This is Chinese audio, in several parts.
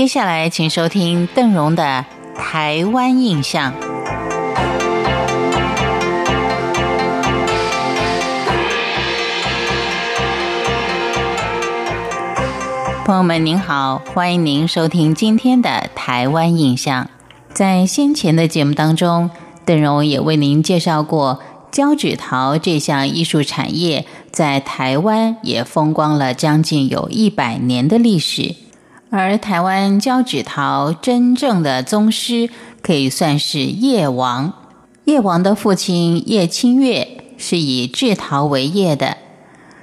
接下来，请收听邓荣的《台湾印象》。朋友们，您好，欢迎您收听今天的《台湾印象》。在先前的节目当中，邓荣也为您介绍过胶纸陶这项艺术产业，在台湾也风光了将近有一百年的历史。而台湾胶纸陶真正的宗师，可以算是叶王。叶王的父亲叶清月是以制陶为业的，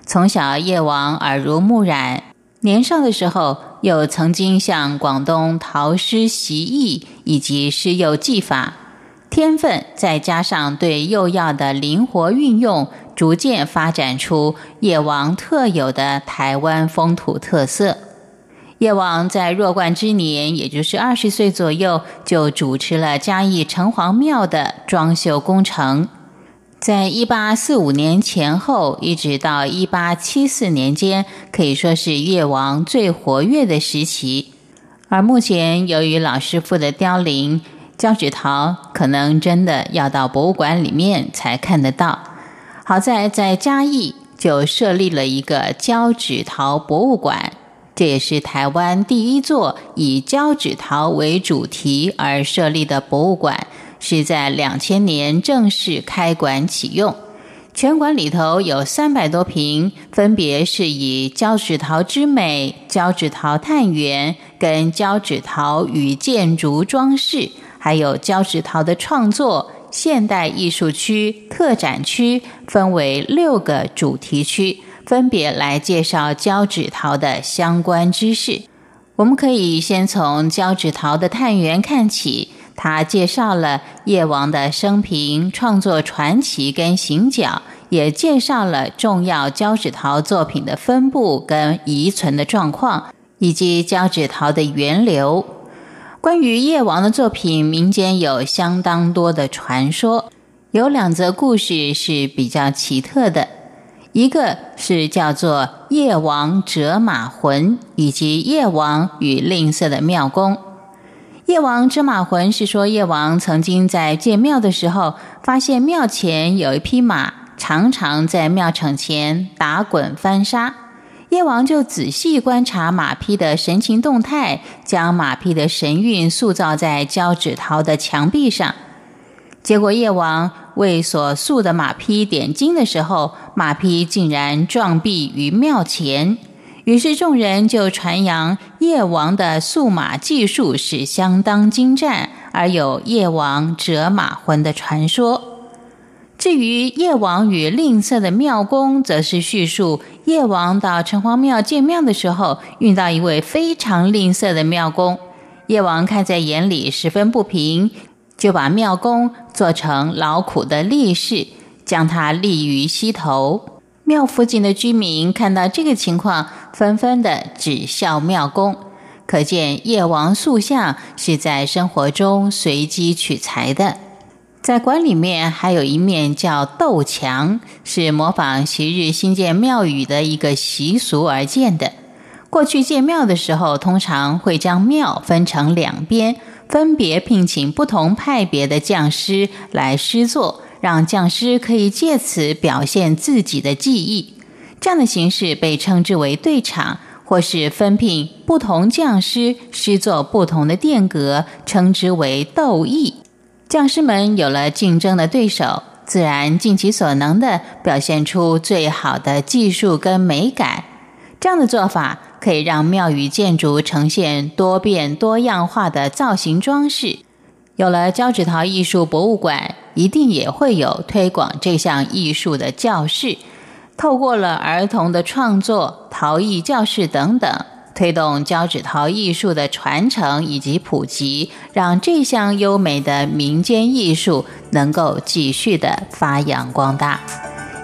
从小叶王耳濡目染。年少的时候，又曾经向广东陶师习艺，以及施釉技法，天分再加上对釉药的灵活运用，逐渐发展出叶王特有的台湾风土特色。叶王在弱冠之年，也就是二十岁左右，就主持了嘉义城隍庙的装修工程。在一八四五年前后，一直到一八七四年间，可以说是叶王最活跃的时期。而目前，由于老师傅的凋零，胶纸陶可能真的要到博物馆里面才看得到。好在在嘉义就设立了一个胶纸陶博物馆，这也是台湾第一座以胶纸陶为主题而设立的博物馆。是在两千年正式开馆启用，全馆里头有三百多平，分别是以胶纸陶之美、胶纸陶探源、跟胶纸陶与建筑装饰，还有胶纸陶的创作、现代艺术区、特展区，分为六个主题区，分别来介绍胶纸陶的相关知识。我们可以先从胶纸陶的探源看起。他介绍了叶王的生平、创作传奇跟行脚，也介绍了重要胶纸陶作品的分布跟遗存的状况，以及胶纸陶的源流。关于叶王的作品，民间有相当多的传说，有两则故事是比较奇特的，一个是叫做夜王折马魂，以及夜王与吝啬的庙公。夜王折马魂是说，夜王曾经在建庙的时候，发现庙前有一匹马，常常在庙场前打滚翻沙。夜王就仔细观察马匹的神情动态，将马匹的神韵塑造在胶纸陶的墙壁上。结果，夜王为所塑的马匹点睛的时候，马匹竟然撞壁于庙前。于是众人就传扬叶王的速马技术是相当精湛，而有叶王折马魂的传说。至于叶王与吝啬的庙公，则是叙述叶王到城隍庙见庙的时候，遇到一位非常吝啬的庙公。叶王看在眼里，十分不平，就把庙公做成劳苦的力士，将它立于溪头。庙附近的居民看到这个情况，纷纷的指笑庙公，可见夜王塑像是在生活中随机取材的。在馆里面还有一面叫斗墙，是模仿昔日新建庙宇的一个习俗而建的。过去建庙的时候，通常会将庙分成两边，分别聘请不同派别的匠师来施作。让匠师可以借此表现自己的技艺，这样的形式被称之为对场，或是分聘不同匠师施作不同的殿阁，称之为斗艺。匠师们有了竞争的对手，自然尽其所能的表现出最好的技术跟美感。这样的做法可以让庙宇建筑呈现多变多样化的造型装饰。有了胶纸陶艺术博物馆。一定也会有推广这项艺术的教室，透过了儿童的创作、陶艺教室等等，推动胶纸陶艺术的传承以及普及，让这项优美的民间艺术能够继续的发扬光大。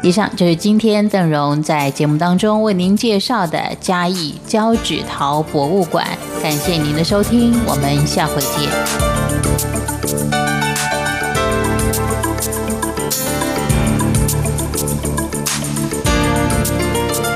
以上就是今天邓荣在节目当中为您介绍的嘉义胶纸陶博物馆，感谢您的收听，我们下回见。